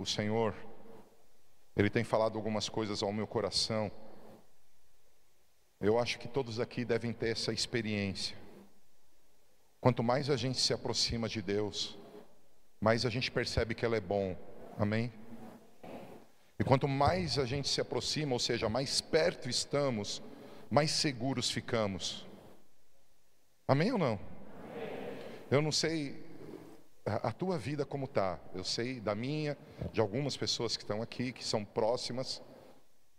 o Senhor, Ele tem falado algumas coisas ao meu coração. Eu acho que todos aqui devem ter essa experiência. Quanto mais a gente se aproxima de Deus, mais a gente percebe que Ele é bom. Amém? E quanto mais a gente se aproxima, ou seja, mais perto estamos, mais seguros ficamos. Amém ou não? Eu não sei a, tua vida como tá. Eu sei da minha, de algumas pessoas que estão aqui, que são próximas.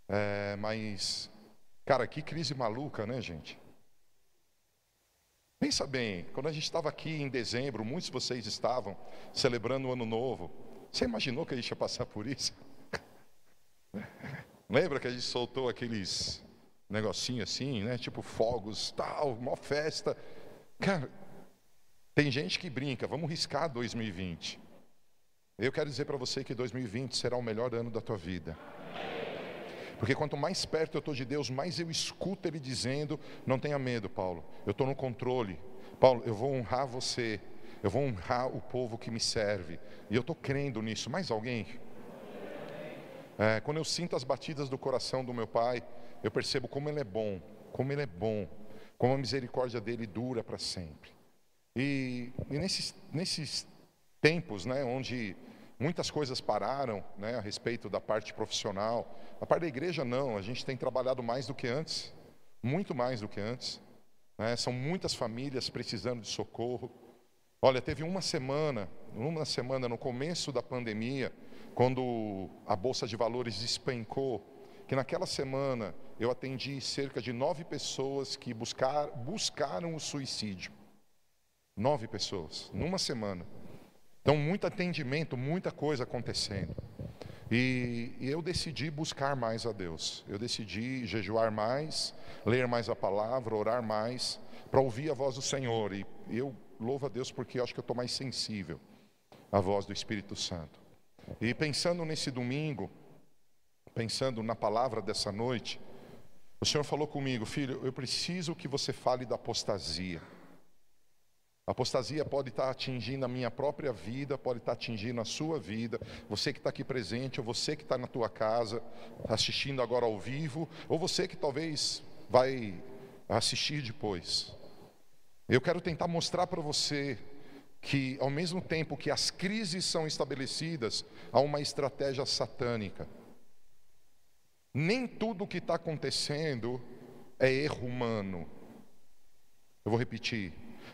É, mas, cara, que crise maluca, né, gente? Pensa bem, quando a gente estava aqui em dezembro, muitos de vocês estavam celebrando o ano novo. Você imaginou que a gente ia passar por isso? Lembra que a gente soltou aqueles negocinho assim, né? Tipo fogos, tal, uma festa. Cara, tem gente que brinca, vamos riscar 2020. Eu quero dizer para você que 2020 será o melhor ano da tua vida. Porque quanto mais perto eu estou de Deus, mais eu escuto Ele dizendo: Não tenha medo, Paulo, eu estou no controle. Paulo, eu vou honrar você, eu vou honrar o povo que me serve. E eu estou crendo nisso. Mais alguém? É, quando eu sinto as batidas do coração do meu pai, eu percebo como Ele é bom, como Ele é bom, como a misericórdia dele dura para sempre. E, e nesses, nesses tempos, né, onde muitas coisas pararam, né, a respeito da parte profissional, a parte da igreja não, a gente tem trabalhado mais do que antes, muito mais do que antes. Né, são muitas famílias precisando de socorro. Olha, teve uma semana, uma semana no começo da pandemia, quando a bolsa de valores despencou, que naquela semana eu atendi cerca de nove pessoas que buscar, buscaram o suicídio. Nove pessoas, numa semana. Então, muito atendimento, muita coisa acontecendo. E, e, eu decidi buscar mais a Deus. Eu decidi jejuar mais, ler mais a palavra, orar mais, para ouvir a voz do Senhor. E eu louvo a Deus porque eu acho que eu estou mais sensível à voz do Espírito Santo. E pensando nesse domingo, pensando na palavra dessa noite, o Senhor falou comigo, filho, eu preciso que você fale da apostasia. A apostasia pode estar atingindo a minha própria vida, pode estar atingindo a sua vida, você que está aqui presente, ou você que está na tua casa, assistindo agora ao vivo, ou você que talvez vai assistir depois. Eu quero tentar mostrar para você que, ao mesmo tempo que as crises são estabelecidas, há uma estratégia satânica. Nem tudo o que está acontecendo é erro humano. Eu vou repetir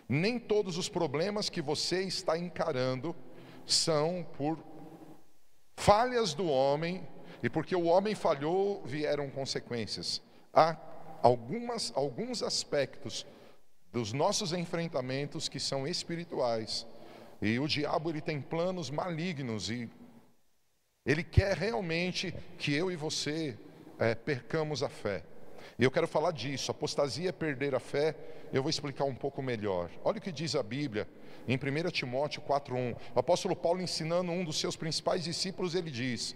nem todos os problemas que você está encarando são por falhas do homem e porque o homem falhou vieram consequências. Há algumas, alguns aspectos dos nossos enfrentamentos que são espirituais. E o diabo ele tem planos malignos e ele quer realmente que eu e você é, percamos a fé. E eu quero falar disso. Apostasia é perder a fé. Eu vou explicar um pouco melhor. Olha o que diz a Bíblia em 1 Timóteo 4:1. O apóstolo Paulo ensinando um dos seus principais discípulos, ele diz: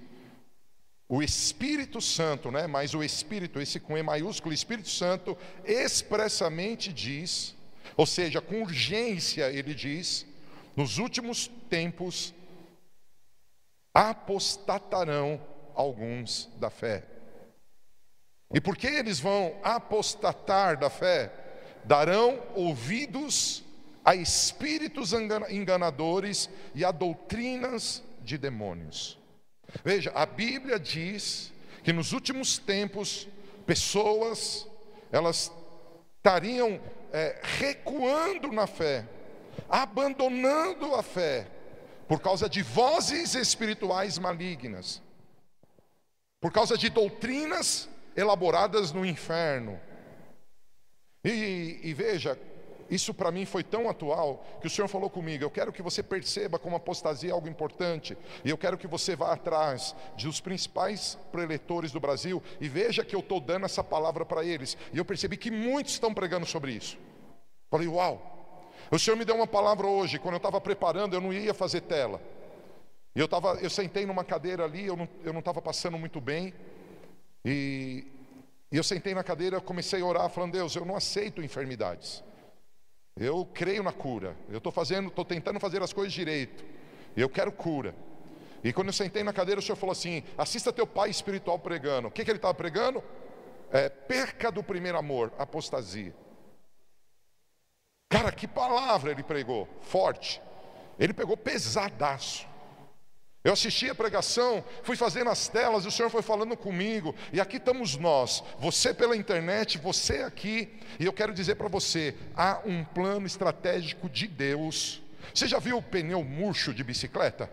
o Espírito Santo, né? Mas o Espírito, esse com E maiúsculo, Espírito Santo expressamente diz, ou seja, com urgência ele diz, nos últimos tempos apostatarão alguns da fé. E porque eles vão apostatar da fé, darão ouvidos a espíritos enganadores e a doutrinas de demônios. Veja, a Bíblia diz que nos últimos tempos, pessoas, elas estariam é, recuando na fé, abandonando a fé, por causa de vozes espirituais malignas, por causa de doutrinas elaboradas no inferno. E, e veja, isso para mim foi tão atual que o Senhor falou comigo: eu quero que você perceba como apostasia é algo importante, e eu quero que você vá atrás dos principais preletores do Brasil e veja que eu estou dando essa palavra para eles. E eu percebi que muitos estão pregando sobre isso. Falei, uau! O Senhor me deu uma palavra hoje, quando eu estava preparando, eu não ia fazer tela. Eu, tava, eu sentei numa cadeira ali, eu não estava passando muito bem. E, e eu sentei na cadeira, comecei a orar, falando: Deus, eu não aceito enfermidades. Eu creio na cura. Eu estou fazendo, estou tentando fazer as coisas direito. Eu quero cura. E quando eu sentei na cadeira, o senhor falou assim: assista teu pai espiritual pregando. O que, que ele estava pregando? É, perca do primeiro amor, apostasia. Cara, que palavra ele pregou, forte. Ele pegou pesadaço. Eu assisti a pregação, fui fazendo as telas, o Senhor foi falando comigo, e aqui estamos nós, você pela internet, você aqui, e eu quero dizer para você: há um plano estratégico de Deus. Você já viu o pneu murcho de bicicleta?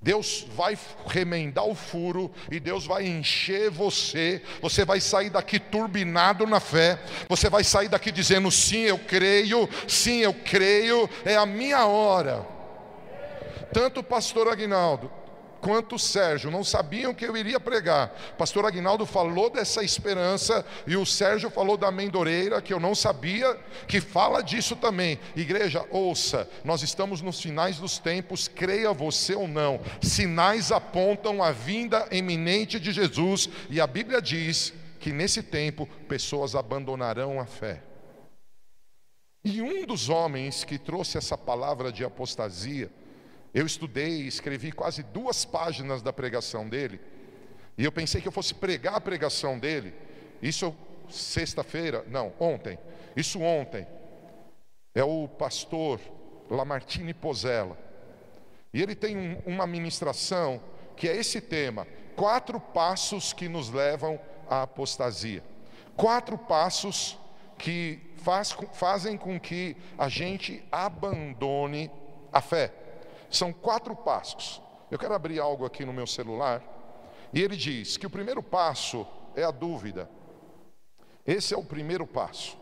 Deus vai remendar o furo e Deus vai encher você. Você vai sair daqui turbinado na fé. Você vai sair daqui dizendo: sim, eu creio, sim, eu creio, é a minha hora. Tanto o pastor Aguinaldo quanto o Sérgio não sabiam que eu iria pregar. Pastor Aguinaldo falou dessa esperança e o Sérgio falou da amendoreira, que eu não sabia, que fala disso também. Igreja, ouça, nós estamos nos finais dos tempos, creia você ou não, sinais apontam a vinda eminente de Jesus e a Bíblia diz que nesse tempo pessoas abandonarão a fé. E um dos homens que trouxe essa palavra de apostasia, eu estudei, escrevi quase duas páginas da pregação dele, e eu pensei que eu fosse pregar a pregação dele. Isso sexta-feira, não, ontem. Isso ontem. É o pastor Lamartine Pozella. E ele tem um, uma ministração que é esse tema: quatro passos que nos levam à apostasia. Quatro passos que faz, fazem com que a gente abandone a fé. São quatro passos. Eu quero abrir algo aqui no meu celular. E ele diz que o primeiro passo é a dúvida. Esse é o primeiro passo.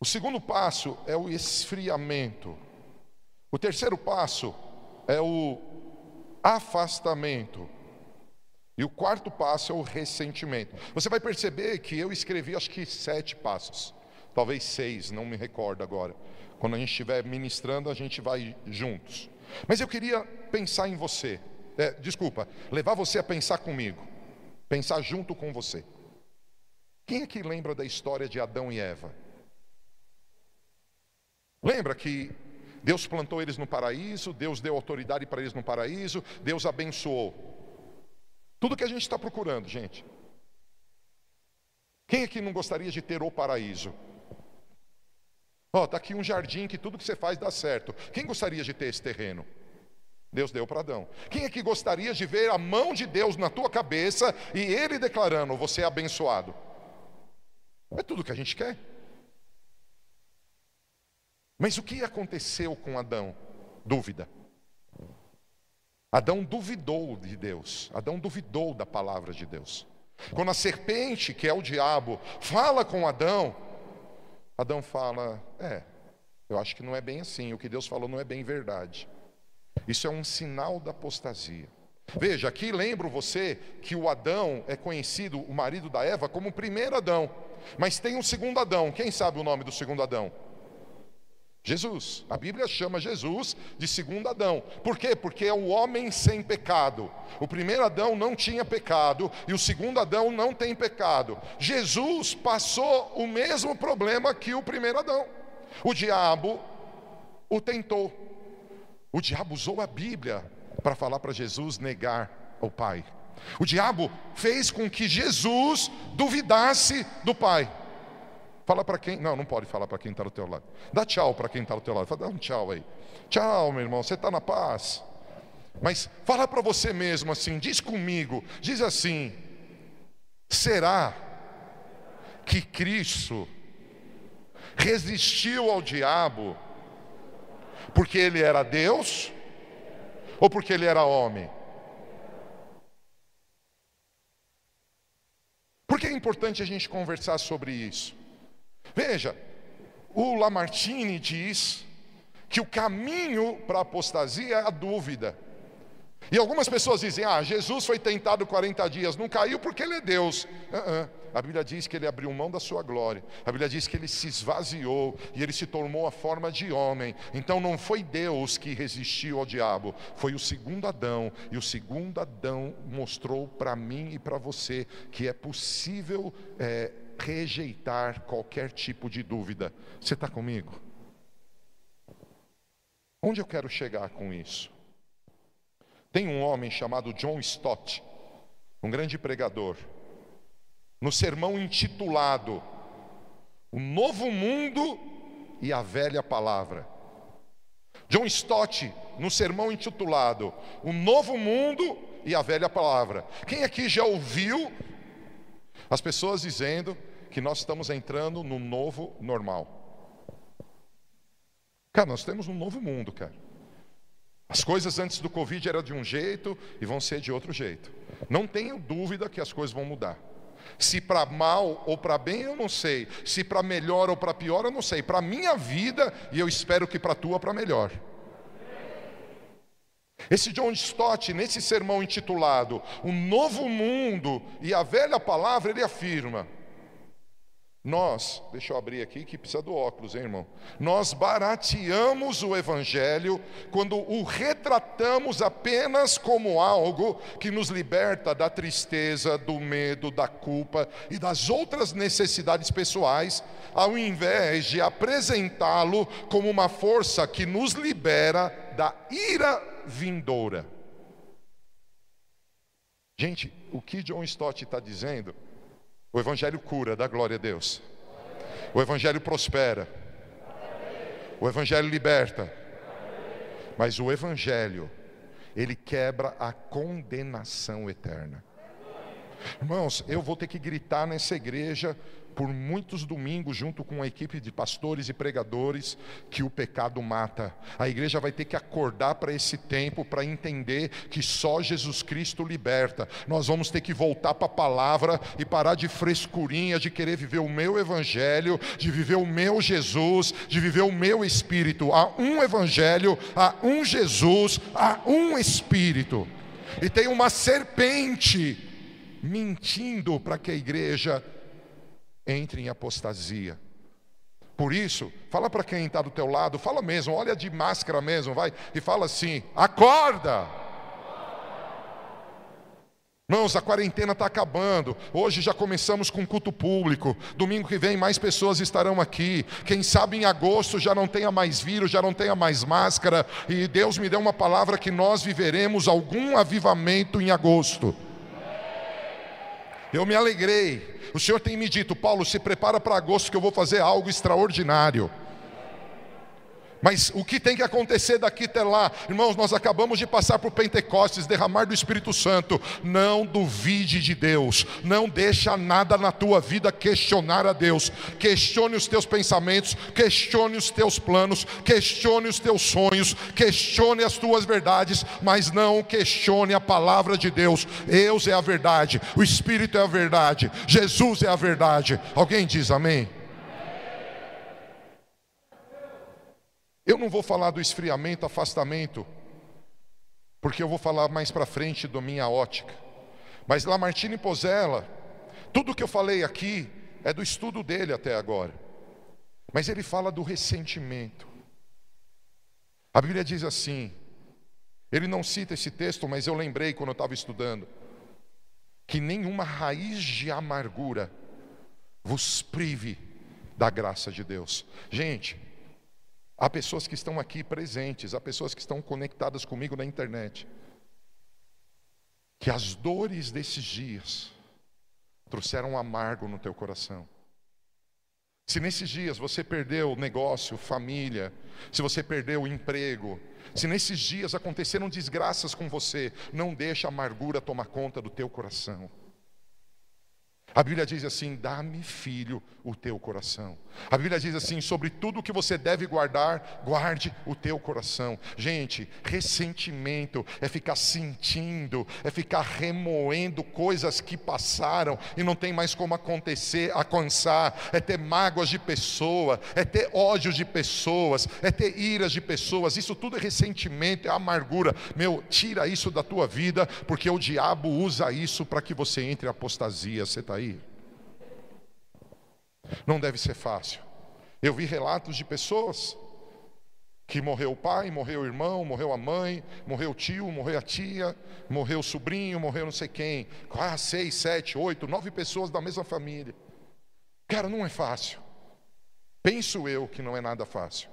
O segundo passo é o esfriamento. O terceiro passo é o afastamento. E o quarto passo é o ressentimento. Você vai perceber que eu escrevi acho que sete passos, talvez seis, não me recordo agora. Quando a gente estiver ministrando, a gente vai juntos. Mas eu queria pensar em você. É, desculpa, levar você a pensar comigo. Pensar junto com você. Quem é que lembra da história de Adão e Eva? Lembra que Deus plantou eles no paraíso, Deus deu autoridade para eles no paraíso, Deus abençoou. Tudo que a gente está procurando, gente. Quem é que não gostaria de ter o paraíso? Ó, oh, está aqui um jardim que tudo que você faz dá certo. Quem gostaria de ter esse terreno? Deus deu para Adão. Quem é que gostaria de ver a mão de Deus na tua cabeça e ele declarando: você é abençoado? É tudo que a gente quer. Mas o que aconteceu com Adão? Dúvida. Adão duvidou de Deus. Adão duvidou da palavra de Deus. Quando a serpente, que é o diabo, fala com Adão, Adão fala: É, eu acho que não é bem assim, o que Deus falou não é bem verdade. Isso é um sinal da apostasia. Veja, aqui lembro você que o Adão é conhecido, o marido da Eva, como o primeiro Adão, mas tem um segundo Adão. Quem sabe o nome do segundo Adão? Jesus. A Bíblia chama Jesus de segundo Adão. Por quê? Porque é o homem sem pecado. O primeiro Adão não tinha pecado e o segundo Adão não tem pecado. Jesus passou o mesmo problema que o primeiro Adão. O diabo o tentou. O diabo usou a Bíblia para falar para Jesus negar o Pai. O diabo fez com que Jesus duvidasse do Pai. Fala para quem. Não, não pode falar para quem está do teu lado. Dá tchau para quem está do teu lado. Fala, dá um tchau aí. Tchau, meu irmão. Você está na paz. Mas fala para você mesmo assim. Diz comigo. Diz assim. Será que Cristo resistiu ao diabo porque ele era Deus ou porque ele era homem? Por que é importante a gente conversar sobre isso? Veja, o Lamartine diz que o caminho para a apostasia é a dúvida. E algumas pessoas dizem: Ah, Jesus foi tentado 40 dias, não caiu porque ele é Deus. Uh -uh. A Bíblia diz que ele abriu mão da sua glória. A Bíblia diz que ele se esvaziou e ele se tornou a forma de homem. Então não foi Deus que resistiu ao diabo, foi o segundo Adão. E o segundo Adão mostrou para mim e para você que é possível. É, rejeitar qualquer tipo de dúvida. Você está comigo? Onde eu quero chegar com isso? Tem um homem chamado John Stott, um grande pregador, no sermão intitulado O Novo Mundo e a Velha Palavra. John Stott, no sermão intitulado O Novo Mundo e a Velha Palavra. Quem aqui já ouviu as pessoas dizendo que nós estamos entrando no novo normal? Cara, nós temos um novo mundo, cara. As coisas antes do Covid eram de um jeito e vão ser de outro jeito. Não tenho dúvida que as coisas vão mudar. Se para mal ou para bem, eu não sei. Se para melhor ou para pior, eu não sei. Para minha vida, e eu espero que para a tua, para melhor. Esse John Stott, nesse sermão intitulado O Novo Mundo e a Velha Palavra, ele afirma: nós, deixa eu abrir aqui que precisa do óculos, hein, irmão? Nós barateamos o Evangelho quando o retratamos apenas como algo que nos liberta da tristeza, do medo, da culpa e das outras necessidades pessoais, ao invés de apresentá-lo como uma força que nos libera da ira vindoura. Gente, o que John Stott está dizendo o Evangelho cura, dá glória a Deus. O Evangelho prospera. O Evangelho liberta. Mas o Evangelho, ele quebra a condenação eterna. Irmãos, eu vou ter que gritar nessa igreja por muitos domingos, junto com a equipe de pastores e pregadores, que o pecado mata. A igreja vai ter que acordar para esse tempo, para entender que só Jesus Cristo liberta. Nós vamos ter que voltar para a palavra e parar de frescurinha, de querer viver o meu evangelho, de viver o meu Jesus, de viver o meu espírito. Há um evangelho, há um Jesus, há um espírito. E tem uma serpente mentindo para que a igreja entre em apostasia. Por isso, fala para quem está do teu lado, fala mesmo, olha de máscara mesmo, vai, e fala assim: acorda! Irmãos, a quarentena está acabando. Hoje já começamos com culto público. Domingo que vem mais pessoas estarão aqui. Quem sabe em agosto já não tenha mais vírus, já não tenha mais máscara. E Deus me deu uma palavra que nós viveremos algum avivamento em agosto. Eu me alegrei o Senhor tem me dito, Paulo, se prepara para agosto que eu vou fazer algo extraordinário. Mas o que tem que acontecer daqui até lá? Irmãos, nós acabamos de passar por Pentecostes, derramar do Espírito Santo. Não duvide de Deus. Não deixa nada na tua vida questionar a Deus. Questione os teus pensamentos, questione os teus planos, questione os teus sonhos, questione as tuas verdades, mas não questione a palavra de Deus. Deus é a verdade, o Espírito é a verdade, Jesus é a verdade. Alguém diz amém? Eu não vou falar do esfriamento, afastamento, porque eu vou falar mais para frente da minha ótica. Mas Lamartine Pozella, tudo que eu falei aqui é do estudo dele até agora. Mas ele fala do ressentimento. A Bíblia diz assim, ele não cita esse texto, mas eu lembrei quando eu estava estudando, que nenhuma raiz de amargura vos prive da graça de Deus. Gente, Há pessoas que estão aqui presentes, há pessoas que estão conectadas comigo na internet. Que as dores desses dias trouxeram um amargo no teu coração. Se nesses dias você perdeu negócio, família, se você perdeu o emprego, se nesses dias aconteceram desgraças com você, não deixa a amargura tomar conta do teu coração. A Bíblia diz assim: dá-me, filho, o teu coração. A Bíblia diz assim: sobre tudo que você deve guardar, guarde o teu coração. Gente, ressentimento é ficar sentindo, é ficar remoendo coisas que passaram e não tem mais como acontecer, alcançar, é ter mágoas de pessoa, é ter ódio de pessoas, é ter iras de pessoas. Isso tudo é ressentimento, é amargura. Meu, tira isso da tua vida, porque o diabo usa isso para que você entre em apostasia. Você está aí? Não deve ser fácil. Eu vi relatos de pessoas que morreu o pai, morreu o irmão, morreu a mãe, morreu o tio, morreu a tia, morreu o sobrinho, morreu não sei quem. Ah, seis, sete, oito, nove pessoas da mesma família. Cara, não é fácil. Penso eu que não é nada fácil.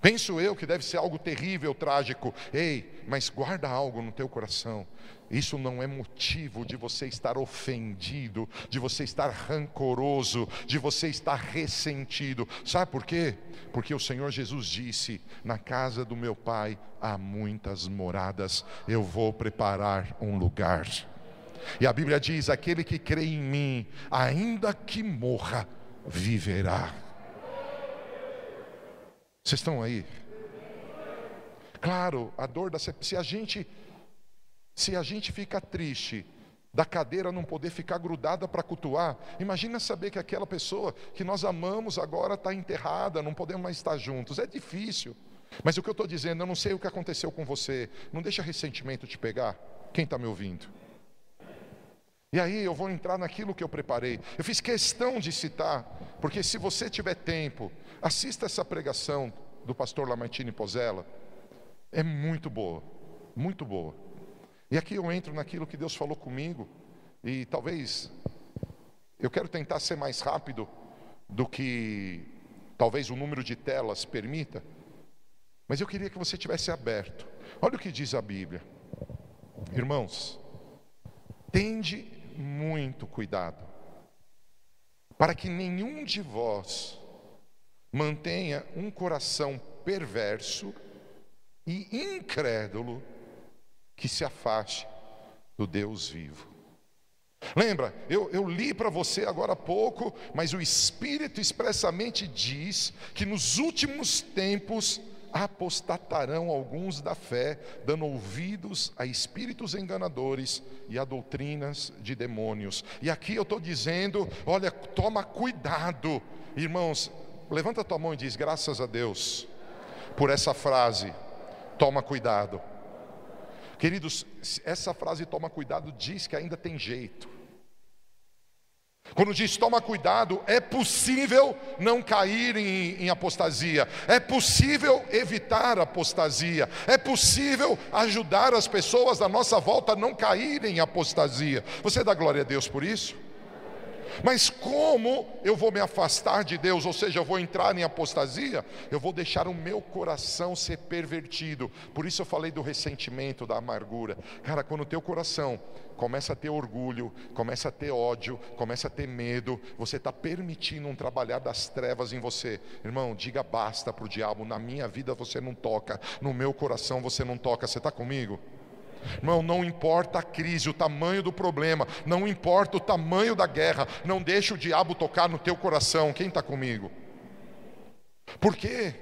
Penso eu que deve ser algo terrível, trágico. Ei, mas guarda algo no teu coração. Isso não é motivo de você estar ofendido, de você estar rancoroso, de você estar ressentido. Sabe por quê? Porque o Senhor Jesus disse: Na casa do meu Pai há muitas moradas, eu vou preparar um lugar. E a Bíblia diz: Aquele que crê em mim, ainda que morra, viverá. Vocês estão aí? Claro, a dor da se a gente se a gente fica triste da cadeira não poder ficar grudada para cultuar, imagina saber que aquela pessoa que nós amamos agora está enterrada, não podemos mais estar juntos. É difícil. Mas o que eu estou dizendo, eu não sei o que aconteceu com você. Não deixa ressentimento te pegar. Quem está me ouvindo? E aí eu vou entrar naquilo que eu preparei. Eu fiz questão de citar, porque se você tiver tempo, assista essa pregação do pastor Lamartine Pozella. É muito boa, muito boa. E aqui eu entro naquilo que Deus falou comigo, e talvez eu quero tentar ser mais rápido do que talvez o número de telas permita, mas eu queria que você tivesse aberto. Olha o que diz a Bíblia. Irmãos, tende muito cuidado, para que nenhum de vós mantenha um coração perverso e incrédulo que se afaste do Deus vivo. Lembra, eu, eu li para você agora há pouco, mas o Espírito expressamente diz que nos últimos tempos apostatarão alguns da fé, dando ouvidos a espíritos enganadores e a doutrinas de demônios. E aqui eu estou dizendo: olha, toma cuidado, irmãos, levanta tua mão e diz: graças a Deus por essa frase, toma cuidado. Queridos, essa frase toma cuidado diz que ainda tem jeito. Quando diz toma cuidado, é possível não cair em, em, apostasia, é possível evitar apostasia, é possível ajudar as pessoas da nossa volta a não caírem em apostasia. Você dá glória a Deus por isso? Mas como eu vou me afastar de Deus, ou seja, eu vou entrar em apostasia? Eu vou deixar o meu coração ser pervertido. Por isso eu falei do ressentimento, da amargura. Cara, quando o teu coração começa a ter orgulho, começa a ter ódio, começa a ter medo, você está permitindo um trabalhar das trevas em você. Irmão, diga basta para o diabo. Na minha vida você não toca, no meu coração você não toca. Você está comigo? Irmão, não importa a crise, o tamanho do problema, não importa o tamanho da guerra, não deixe o diabo tocar no teu coração. Quem está comigo? Por quê?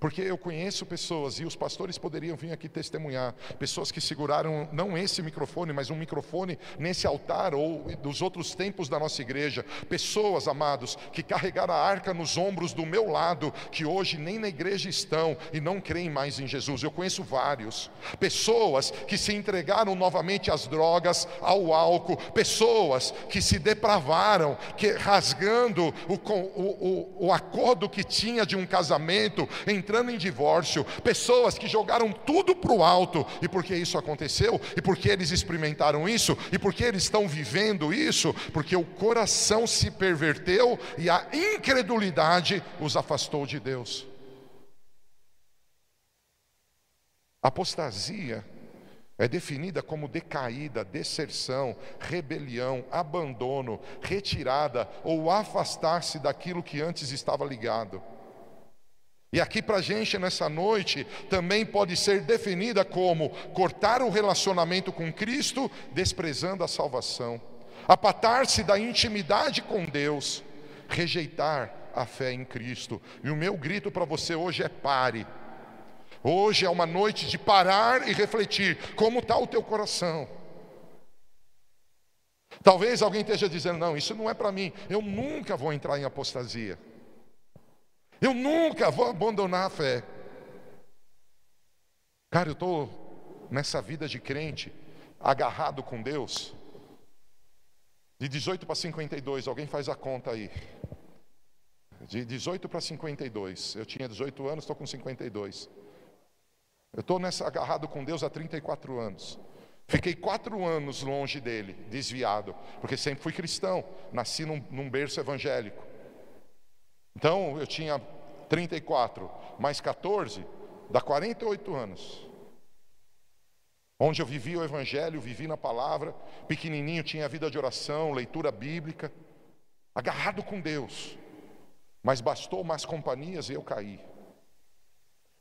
Porque eu conheço pessoas, e os pastores poderiam vir aqui testemunhar, pessoas que seguraram não esse microfone, mas um microfone nesse altar ou dos outros tempos da nossa igreja. Pessoas, amados, que carregaram a arca nos ombros do meu lado, que hoje nem na igreja estão e não creem mais em Jesus. Eu conheço vários. Pessoas que se entregaram novamente às drogas, ao álcool, pessoas que se depravaram, que rasgando o, o, o, o acordo que tinha de um casamento, entrando em divórcio, pessoas que jogaram tudo para o alto, e porque isso aconteceu, e porque eles experimentaram isso, e porque eles estão vivendo isso, porque o coração se perverteu e a incredulidade os afastou de Deus. Apostasia é definida como decaída, deserção, rebelião, abandono, retirada ou afastar-se daquilo que antes estava ligado. E aqui para a gente nessa noite também pode ser definida como cortar o relacionamento com Cristo, desprezando a salvação, apatar-se da intimidade com Deus, rejeitar a fé em Cristo. E o meu grito para você hoje é pare. Hoje é uma noite de parar e refletir como está o teu coração. Talvez alguém esteja dizendo: não, isso não é para mim, eu nunca vou entrar em apostasia. Eu nunca vou abandonar a fé. Cara, eu estou nessa vida de crente, agarrado com Deus. De 18 para 52, alguém faz a conta aí. De 18 para 52. Eu tinha 18 anos, estou com 52. Eu estou agarrado com Deus há 34 anos. Fiquei quatro anos longe dele, desviado, porque sempre fui cristão, nasci num, num berço evangélico. Então eu tinha 34 mais 14, dá 48 anos. Onde eu vivi o Evangelho, vivi na palavra, pequenininho tinha vida de oração, leitura bíblica, agarrado com Deus. Mas bastou mais companhias e eu caí.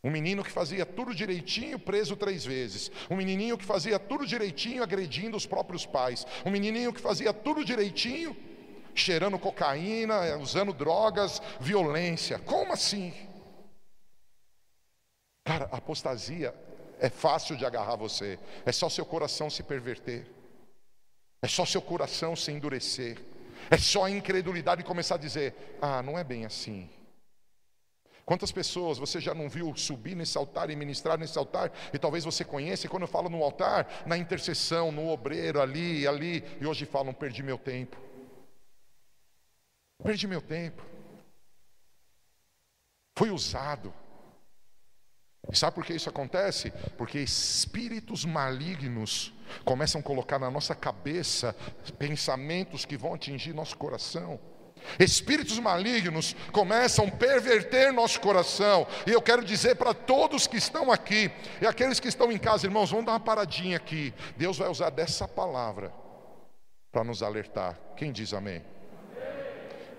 Um menino que fazia tudo direitinho, preso três vezes. Um menininho que fazia tudo direitinho, agredindo os próprios pais. Um menininho que fazia tudo direitinho, cheirando cocaína, usando drogas, violência. Como assim? Cara, apostasia é fácil de agarrar você. É só seu coração se perverter. É só seu coração se endurecer. É só a incredulidade começar a dizer: ah, não é bem assim. Quantas pessoas você já não viu subir nesse altar e ministrar nesse altar? E talvez você conheça, e quando eu falo no altar, na intercessão, no obreiro, ali, ali, e hoje falam: perdi meu tempo. Perdi meu tempo. Fui usado. E sabe por que isso acontece? Porque espíritos malignos começam a colocar na nossa cabeça pensamentos que vão atingir nosso coração. Espíritos malignos começam a perverter nosso coração. E eu quero dizer para todos que estão aqui e aqueles que estão em casa, irmãos, vamos dar uma paradinha aqui. Deus vai usar dessa palavra para nos alertar. Quem diz amém?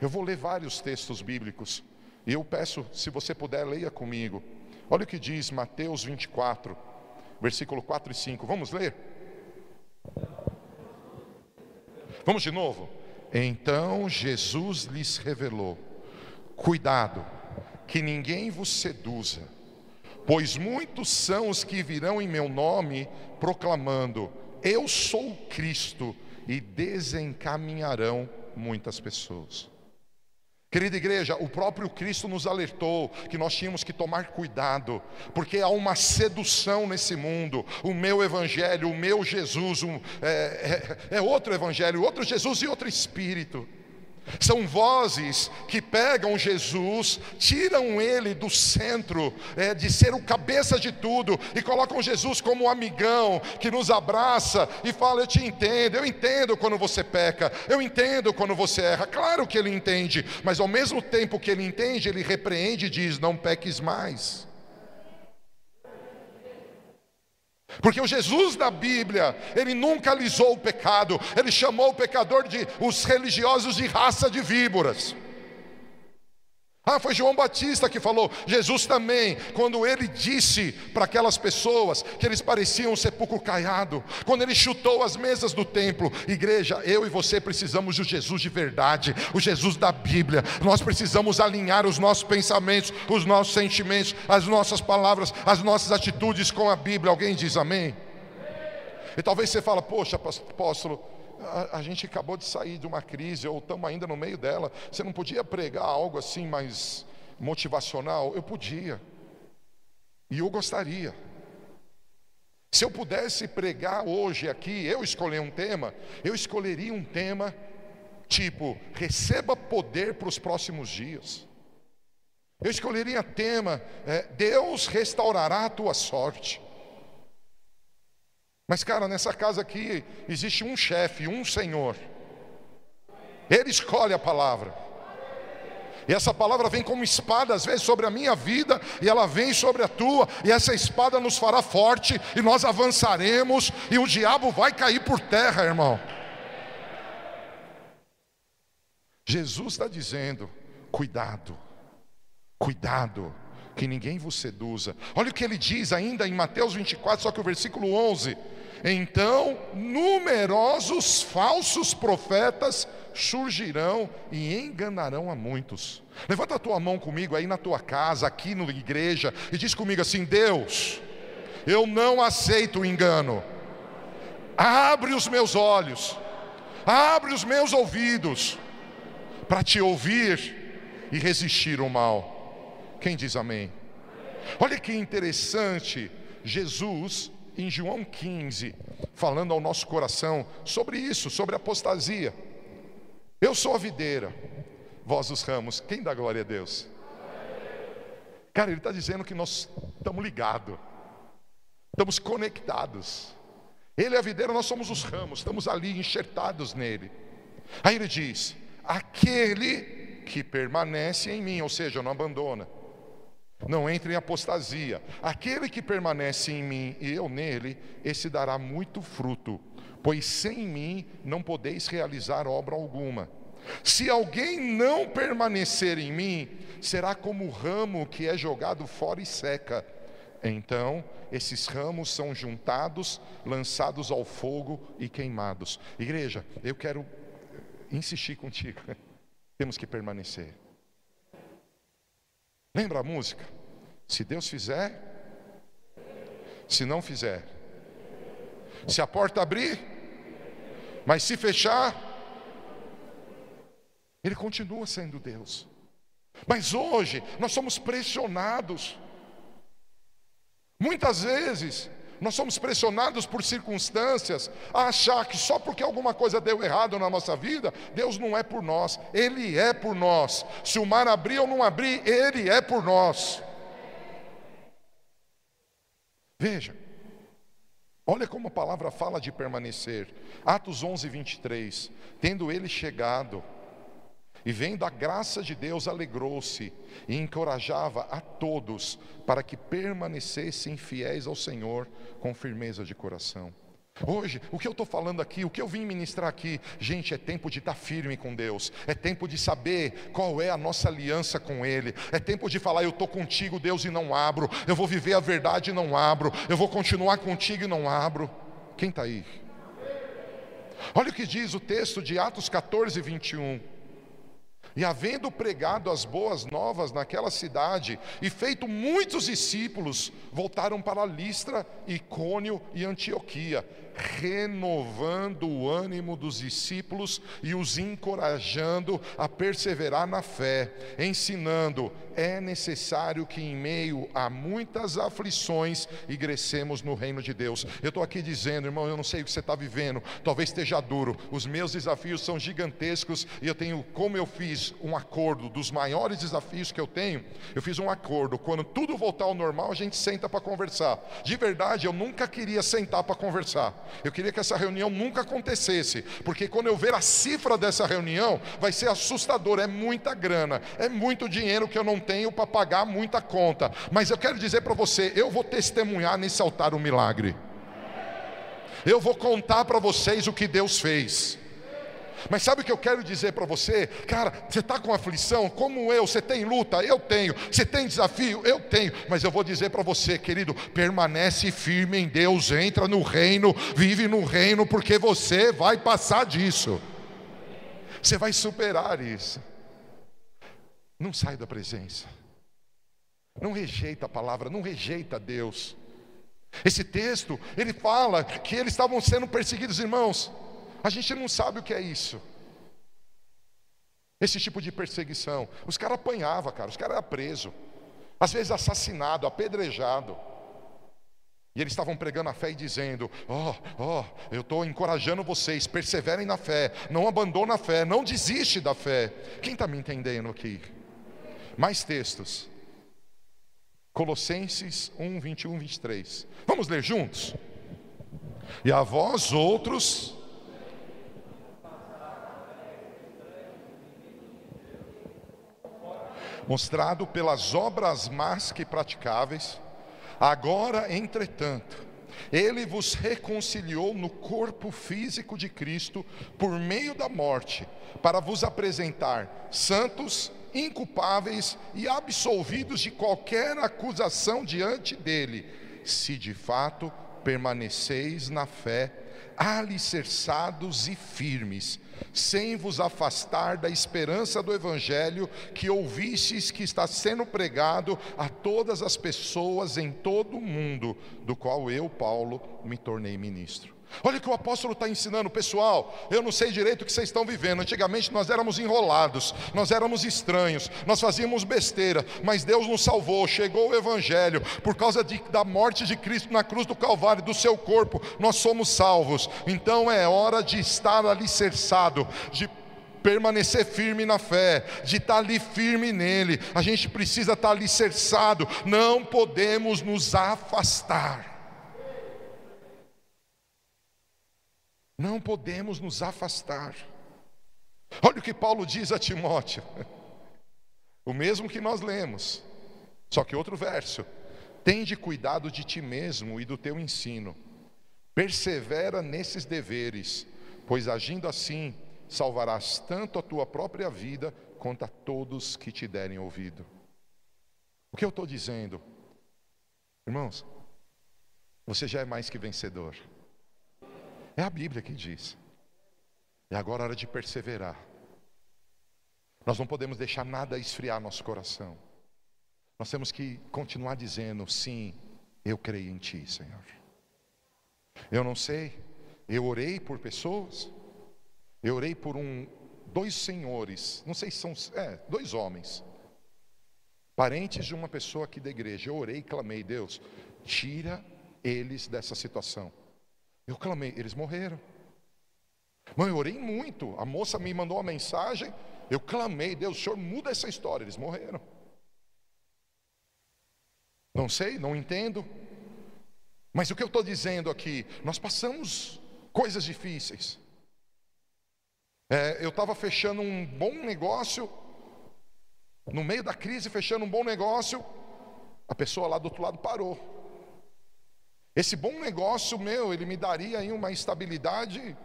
Eu vou ler vários textos bíblicos. E eu peço, se você puder, leia comigo. Olha o que diz Mateus 24, versículo 4 e 5. Vamos ler? Vamos de novo? Então Jesus lhes revelou: Cuidado, que ninguém vos seduza, pois muitos são os que virão em meu nome proclamando: Eu sou Cristo, e desencaminharão muitas pessoas. Querida igreja, o próprio Cristo nos alertou que nós tínhamos que tomar cuidado, porque há uma sedução nesse mundo. O meu evangelho, o meu Jesus, um, é, é, é outro evangelho, outro Jesus e outro Espírito. São vozes que pegam Jesus, tiram ele do centro é, de ser o cabeça de tudo e colocam Jesus como um amigão que nos abraça e fala: Eu te entendo, eu entendo quando você peca, eu entendo quando você erra. Claro que ele entende, mas ao mesmo tempo que ele entende, ele repreende e diz: Não peques mais. Porque o Jesus da Bíblia, ele nunca alisou o pecado, ele chamou o pecador de os religiosos de raça de víboras. Ah, foi João Batista que falou. Jesus também, quando ele disse para aquelas pessoas que eles pareciam um sepulcro caiado, quando ele chutou as mesas do templo, igreja, eu e você precisamos do Jesus de verdade, o Jesus da Bíblia. Nós precisamos alinhar os nossos pensamentos, os nossos sentimentos, as nossas palavras, as nossas atitudes com a Bíblia. Alguém diz amém? E talvez você fala, poxa, apóstolo, a, a, gente acabou de sair de uma crise, ou estamos ainda no meio dela. Você não podia pregar algo assim mais motivacional? Eu podia. E eu gostaria. Se eu pudesse pregar hoje aqui, eu escolher um tema, eu escolheria um tema tipo: receba poder para os próximos dias. Eu escolheria tema: é, Deus restaurará a tua sorte. Mas, cara, nessa casa aqui existe um chefe, um senhor. Ele escolhe a palavra. E essa palavra vem como espada, às vezes, sobre a minha vida, e ela vem sobre a tua, e essa espada nos fará forte, e nós avançaremos, e o diabo vai cair por terra, irmão. Jesus está dizendo: cuidado, cuidado, que ninguém vos seduza. Olha o que ele diz ainda em Mateus 24, só que o versículo 11: Então numerosos falsos profetas surgirão e enganarão a muitos. Levanta a tua mão comigo aí na tua casa, aqui na igreja, e diz comigo assim: Deus, eu não aceito o engano. Abre os meus olhos, abre os meus ouvidos, para te ouvir e resistir o mal. Quem diz amém? Olha que interessante, Jesus, em João 15, falando ao nosso coração sobre isso, sobre apostasia. Eu sou a videira, vós os ramos. Quem dá glória a Deus? Cara, ele está dizendo que nós estamos ligados, estamos conectados. Ele é a videira, nós somos os ramos, estamos ali enxertados nele. Aí ele diz: aquele que permanece em mim, ou seja, não abandona não entre em apostasia. Aquele que permanece em mim e eu nele, esse dará muito fruto, pois sem mim não podeis realizar obra alguma. Se alguém não permanecer em mim, será como o ramo que é jogado fora e seca. Então, esses ramos são juntados, lançados ao fogo e queimados. Igreja, eu quero insistir contigo. Temos que permanecer. Lembra a música? Se Deus fizer, se não fizer. Se a porta abrir, mas se fechar, Ele continua sendo Deus. Mas hoje nós somos pressionados. Muitas vezes nós somos pressionados por circunstâncias a achar que só porque alguma coisa deu errado na nossa vida, Deus não é por nós, Ele é por nós. Se o mar abrir ou não abrir, Ele é por nós. Veja, olha como a palavra fala de permanecer. Atos 11, 23. Tendo ele chegado, e vendo a graça de Deus, alegrou-se e encorajava a todos para que permanecessem fiéis ao Senhor com firmeza de coração. Hoje, o que eu estou falando aqui, o que eu vim ministrar aqui, gente, é tempo de estar tá firme com Deus, é tempo de saber qual é a nossa aliança com Ele, é tempo de falar: eu estou contigo, Deus, e não abro, eu vou viver a verdade e não abro, eu vou continuar contigo e não abro. Quem está aí? Olha o que diz o texto de Atos 14, 21. E havendo pregado as boas novas naquela cidade e feito muitos discípulos, voltaram para Listra, Icônio e Antioquia, renovando o ânimo dos discípulos e os encorajando a perseverar na fé, ensinando: é necessário que em meio a muitas aflições ingressemos no reino de Deus. Eu estou aqui dizendo, irmão, eu não sei o que você está vivendo, talvez esteja duro, os meus desafios são gigantescos e eu tenho, como eu fiz um acordo dos maiores desafios que eu tenho, eu fiz um acordo, quando tudo voltar ao normal, a gente senta para conversar. De verdade, eu nunca queria sentar para conversar. Eu queria que essa reunião nunca acontecesse, porque quando eu ver a cifra dessa reunião, vai ser assustador. É muita grana, é muito dinheiro que eu não tenho para pagar muita conta. Mas eu quero dizer para você: eu vou testemunhar nesse altar o milagre. Eu vou contar para vocês o que Deus fez. Mas sabe o que eu quero dizer para você? Cara, você está com aflição, como eu, você tem luta, eu tenho, você tem desafio, eu tenho, mas eu vou dizer para você, querido, permanece firme em Deus, entra no reino, vive no reino, porque você vai passar disso, você vai superar isso. Não sai da presença, não rejeita a palavra, não rejeita Deus. Esse texto, ele fala que eles estavam sendo perseguidos, irmãos. A gente não sabe o que é isso. Esse tipo de perseguição. Os caras apanhavam, cara, os caras eram presos. Às vezes assassinado, apedrejado. E eles estavam pregando a fé e dizendo: Ó, oh, ó, oh, eu estou encorajando vocês, perseverem na fé, não abandonem a fé, não desiste da fé. Quem está me entendendo aqui? Mais textos. Colossenses 1, 21, 23. Vamos ler juntos? E a vós outros mostrado pelas obras más que praticáveis, agora, entretanto, ele vos reconciliou no corpo físico de Cristo por meio da morte, para vos apresentar santos, inculpáveis e absolvidos de qualquer acusação diante dele, se de fato permaneceis na fé, alicerçados e firmes sem vos afastar da esperança do Evangelho que ouvistes que está sendo pregado a todas as pessoas em todo o mundo, do qual eu, Paulo, me tornei ministro. Olha o que o apóstolo está ensinando, pessoal. Eu não sei direito o que vocês estão vivendo. Antigamente nós éramos enrolados, nós éramos estranhos, nós fazíamos besteira, mas Deus nos salvou. Chegou o Evangelho, por causa de, da morte de Cristo na cruz do Calvário, do seu corpo, nós somos salvos. Então é hora de estar alicerçado, de permanecer firme na fé, de estar ali firme nele. A gente precisa estar alicerçado, não podemos nos afastar. Não podemos nos afastar. Olha o que Paulo diz a Timóteo, o mesmo que nós lemos. Só que outro verso: Tende cuidado de ti mesmo e do teu ensino. Persevera nesses deveres, pois agindo assim, salvarás tanto a tua própria vida quanto a todos que te derem ouvido. O que eu estou dizendo? Irmãos, você já é mais que vencedor. É a Bíblia que diz. É agora a hora de perseverar. Nós não podemos deixar nada esfriar nosso coração. Nós temos que continuar dizendo: sim, eu creio em Ti, Senhor. Eu não sei, eu orei por pessoas, eu orei por um, dois senhores, não sei se são, é, dois homens, parentes de uma pessoa aqui da igreja. Eu orei e clamei: Deus, tira eles dessa situação. Eu clamei, eles morreram. Mãe, eu orei muito. A moça me mandou uma mensagem. Eu clamei, Deus, o Senhor muda essa história. Eles morreram. Não sei, não entendo. Mas o que eu estou dizendo aqui, nós passamos coisas difíceis. É, eu estava fechando um bom negócio, no meio da crise, fechando um bom negócio, a pessoa lá do outro lado parou. Esse bom negócio meu, ele me daria aí uma estabilidade,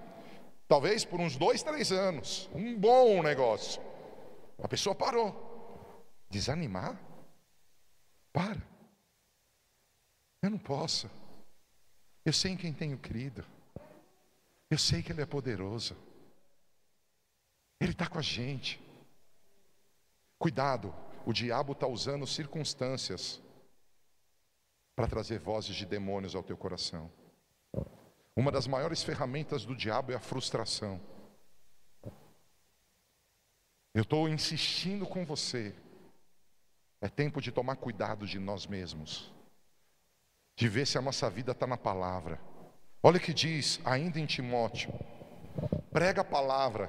talvez por uns dois, três anos. Um bom negócio. A pessoa parou. Desanimar? Para. Eu não posso. Eu sei em quem tenho crido. Eu sei que Ele é poderoso. Ele está com a gente. Cuidado, o diabo está usando circunstâncias para trazer vozes de demônios ao teu coração. Uma das maiores ferramentas do diabo é a frustração. Eu estou insistindo com você. É tempo de tomar cuidado de nós mesmos de ver se a nossa vida está na palavra. Olha o que diz ainda em Timóteo: prega a palavra,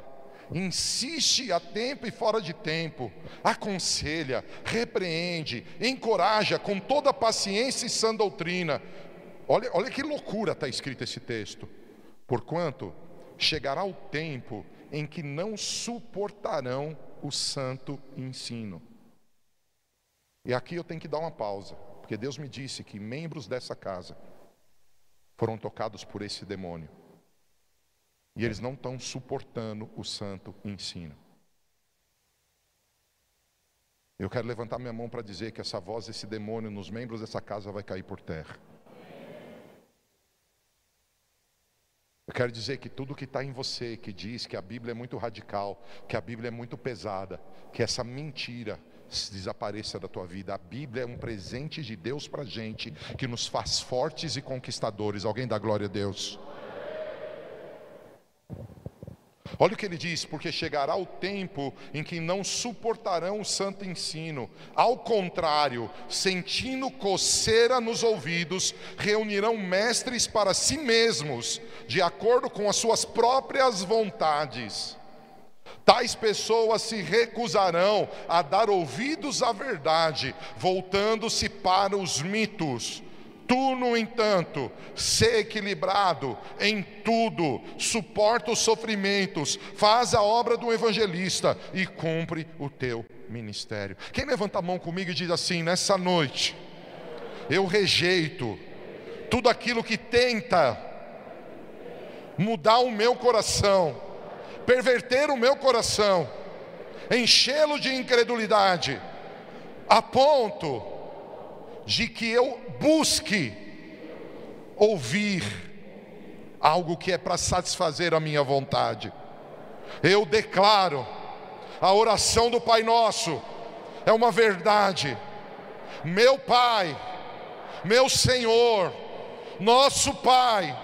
insiste a tempo e fora de tempo, aconselha, repreende, encoraja com toda paciência e sã doutrina. Olha, olha que loucura está escrito esse texto. Porquanto chegará o tempo em que não suportarão o santo ensino. E aqui eu tenho que dar uma pausa. Porque Deus me disse que membros dessa casa foram tocados por esse demônio. E eles não estão suportando o santo ensino. Eu quero levantar minha mão para dizer que essa voz desse demônio nos membros dessa casa vai cair por terra. Eu quero dizer que tudo que está em você, que diz que a Bíblia é muito radical, que a Bíblia é muito pesada, que essa mentira desapareça da tua vida. A Bíblia é um presente de Deus para gente, que nos faz fortes e conquistadores. Alguém dá glória a Deus? Olha o que ele diz: porque chegará o tempo em que não suportarão o santo ensino, ao contrário, sentindo coceira nos ouvidos, reunirão mestres para si mesmos, de acordo com as suas próprias vontades Tais pessoas se recusarão a dar ouvidos à verdade, voltando-se para os mitos. Tu, no entanto, sê equilibrado em tudo, suporta os sofrimentos, faz a obra do evangelista e cumpre o teu ministério. Quem levanta a mão comigo e diz assim: nessa noite, eu rejeito tudo aquilo que tenta mudar o meu coração perverter o meu coração, enchê-lo de incredulidade, a ponto de que eu busque ouvir algo que é para satisfazer a minha vontade. Eu declaro, a oração do Pai Nosso é uma verdade. Meu Pai, meu Senhor, nosso Pai,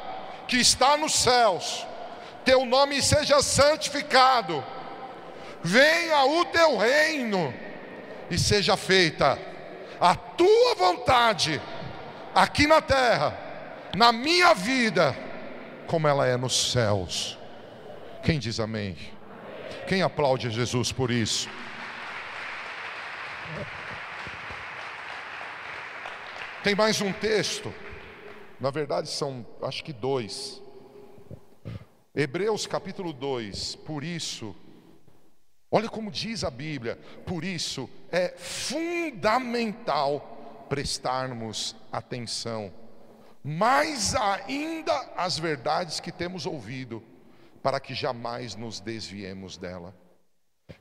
que está nos céus, teu nome seja santificado, venha o teu reino e seja feita a tua vontade, aqui na terra, na minha vida, como ela é nos céus. Quem diz amém? Quem aplaude Jesus por isso? Tem mais um texto, na verdade são acho que dois, Hebreus capítulo 2, por isso, olha como diz a Bíblia, por isso é fundamental prestarmos atenção, mais ainda às verdades que temos ouvido, para que jamais nos desviemos dela.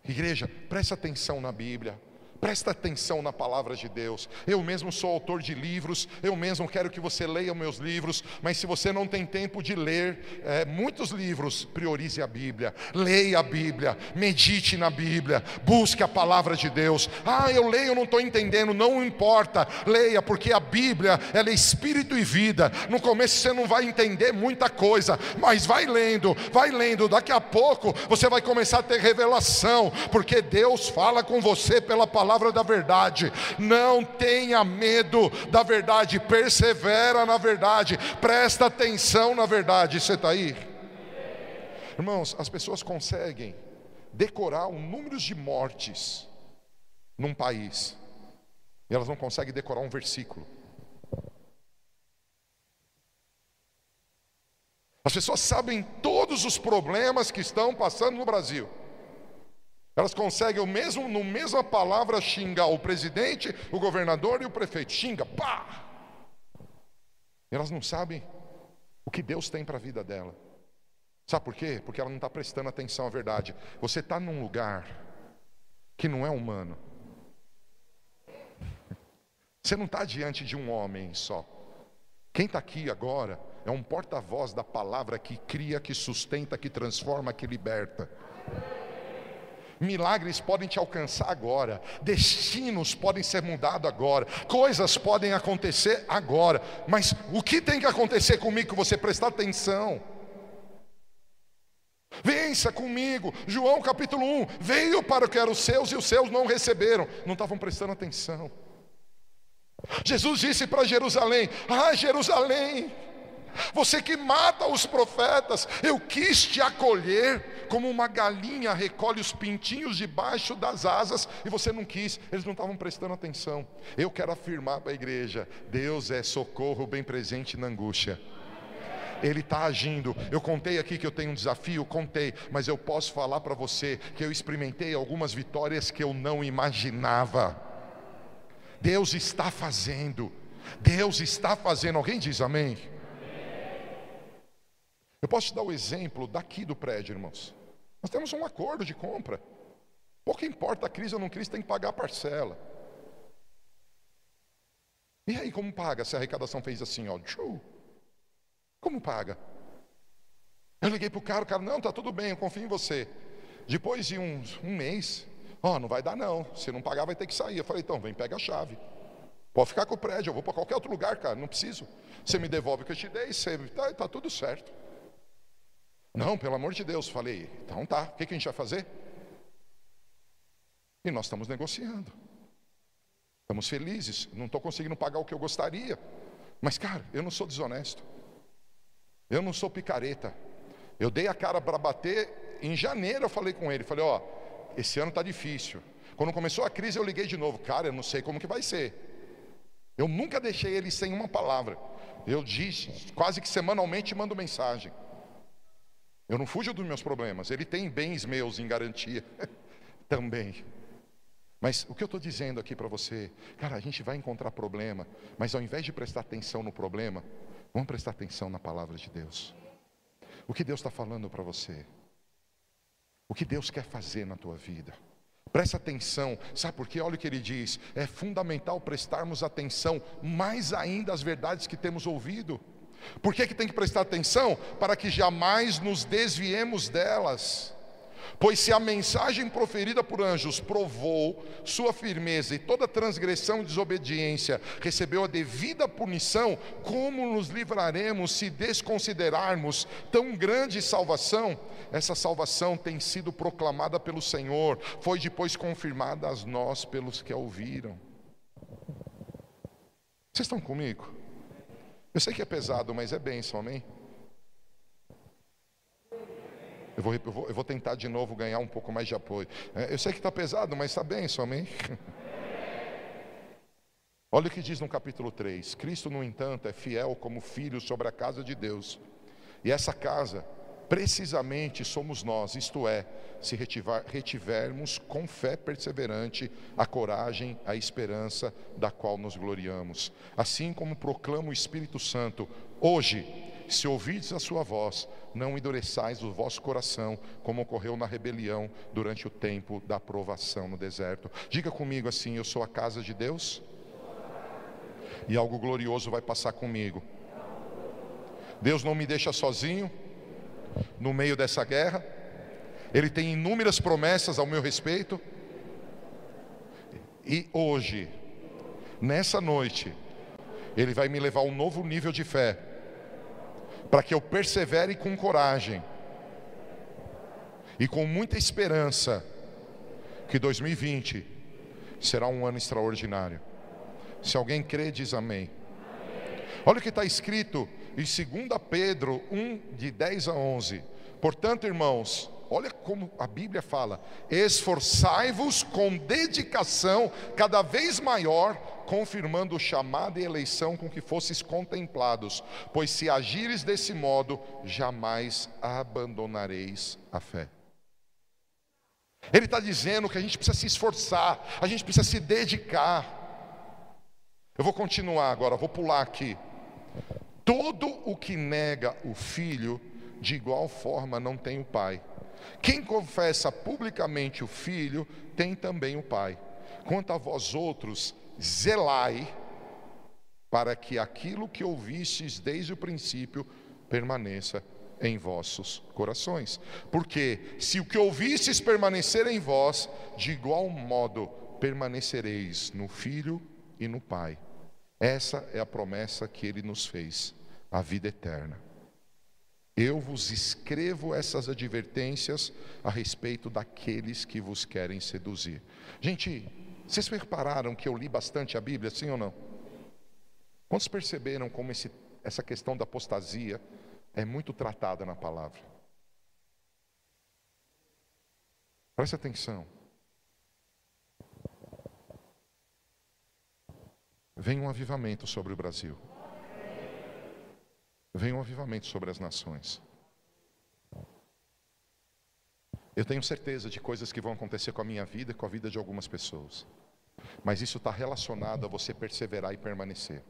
Igreja, preste atenção na Bíblia. Presta atenção na palavra de Deus. Eu mesmo sou autor de livros, eu mesmo quero que você leia meus livros, mas se você não tem tempo de ler é, muitos livros, priorize a Bíblia, leia a Bíblia, medite na Bíblia, busque a palavra de Deus. Ah, eu leio, não estou entendendo, não importa, leia, porque a Bíblia ela é espírito e vida. No começo você não vai entender muita coisa, mas vai lendo, vai lendo, daqui a pouco você vai começar a ter revelação, porque Deus fala com você pela palavra palavra da verdade. Não tenha medo da verdade, persevera na verdade, presta atenção na verdade. Você está aí? Irmãos, as pessoas conseguem decorar o número de mortes num país, e elas não conseguem decorar um versículo. As pessoas sabem todos os problemas que estão passando no Brasil. Elas conseguem o mesmo, no mesma palavra xingar o presidente, o governador e o prefeito. Xinga, pá! Elas não sabem o que Deus tem para a vida dela. Sabe por quê? Porque ela não está prestando atenção à verdade. Você está num lugar que não é humano. Você não está diante de um homem só. Quem está aqui agora é um porta-voz da palavra que cria, que sustenta, que transforma, que liberta. Milagres podem te alcançar agora, destinos podem ser mudados agora, coisas podem acontecer agora, mas o que tem que acontecer comigo que você prestar atenção? Vença comigo, João capítulo 1: veio para o que eram os seus e os seus não receberam, não estavam prestando atenção. Jesus disse para Jerusalém: Ah, Jerusalém, você que mata os profetas, eu quis te acolher, como uma galinha recolhe os pintinhos debaixo das asas, e você não quis, eles não estavam prestando atenção. Eu quero afirmar para a igreja: Deus é socorro bem presente na angústia. Ele está agindo. Eu contei aqui que eu tenho um desafio, contei, mas eu posso falar para você que eu experimentei algumas vitórias que eu não imaginava. Deus está fazendo, Deus está fazendo. Alguém diz amém? Eu posso te dar o exemplo daqui do prédio, irmãos. Nós temos um acordo de compra. Pouco importa a crise ou não crise, tem que pagar a parcela. E aí, como paga se a arrecadação fez assim, ó, tchau. Como paga? Eu liguei para o cara, o cara, não, tá tudo bem, eu confio em você. Depois de um, um mês, ó, oh, não vai dar não, se não pagar vai ter que sair. Eu falei, então, vem, pega a chave. Pode ficar com o prédio, eu vou para qualquer outro lugar, cara, não preciso. Você me devolve o que eu te dei, você, tá, tá tudo certo. Não, pelo amor de Deus, falei, então tá, o que, que a gente vai fazer? E nós estamos negociando. Estamos felizes, não estou conseguindo pagar o que eu gostaria. Mas, cara, eu não sou desonesto. Eu não sou picareta. Eu dei a cara para bater. Em janeiro eu falei com ele, falei, ó, esse ano está difícil. Quando começou a crise eu liguei de novo, cara, eu não sei como que vai ser. Eu nunca deixei ele sem uma palavra. Eu disse, quase que semanalmente mando mensagem. Eu não fujo dos meus problemas. Ele tem bens meus em garantia também. Mas o que eu estou dizendo aqui para você, cara, a gente vai encontrar problema, mas ao invés de prestar atenção no problema, vamos prestar atenção na palavra de Deus. O que Deus está falando para você? O que Deus quer fazer na tua vida? Presta atenção, sabe por quê? Olha o que ele diz: é fundamental prestarmos atenção mais ainda às verdades que temos ouvido. Por que, que tem que prestar atenção? Para que jamais nos desviemos delas. Pois se a mensagem proferida por anjos provou sua firmeza e toda transgressão e desobediência recebeu a devida punição, como nos livraremos se desconsiderarmos tão grande salvação? Essa salvação tem sido proclamada pelo Senhor, foi depois confirmada a nós pelos que a ouviram. Vocês estão comigo? Eu sei que é pesado, mas é bênção, amém? Eu vou, eu, vou, eu vou, tentar de novo ganhar um pouco mais de apoio. É, eu sei que está pesado, mas está bênção, amém? Olha o que diz no capítulo 3: Cristo, no entanto, é fiel como filho sobre a casa de Deus. E essa casa precisamente somos nós, isto é, se retivar, retivermos com fé perseverante a coragem, a esperança da qual nos gloriamos. Assim como proclama o Espírito Santo, hoje, se ouvides a sua voz, não endureçais o vosso coração, como ocorreu na rebelião durante o tempo da aprovação no deserto. Diga comigo assim: Eu sou a casa de Deus, e algo glorioso vai passar comigo. Deus não me deixa sozinho no meio dessa guerra. Ele tem inúmeras promessas ao meu respeito. E hoje, nessa noite, Ele vai me levar a um novo nível de fé, para que eu persevere com coragem e com muita esperança que 2020 será um ano extraordinário. Se alguém crê, diz amém. Olha o que está escrito em 2 Pedro 1, de 10 a 11. Portanto, irmãos, olha como a Bíblia fala: esforçai-vos com dedicação cada vez maior, confirmando o chamado e eleição com que fosses contemplados, pois se agires desse modo, jamais abandonareis a fé. Ele está dizendo que a gente precisa se esforçar, a gente precisa se dedicar. Eu vou continuar agora, vou pular aqui. Todo o que nega o filho, de igual forma não tem o pai. Quem confessa publicamente o filho, tem também o pai. Quanto a vós outros, zelai para que aquilo que ouvistes desde o princípio permaneça em vossos corações. Porque se o que ouvistes permanecer em vós, de igual modo permanecereis no filho e no pai. Essa é a promessa que ele nos fez, a vida eterna. Eu vos escrevo essas advertências a respeito daqueles que vos querem seduzir. Gente, vocês repararam que eu li bastante a Bíblia, sim ou não? Quantos perceberam como esse, essa questão da apostasia é muito tratada na palavra? Preste atenção. Vem um avivamento sobre o Brasil. Vem um avivamento sobre as nações. Eu tenho certeza de coisas que vão acontecer com a minha vida e com a vida de algumas pessoas. Mas isso está relacionado a você perseverar e permanecer.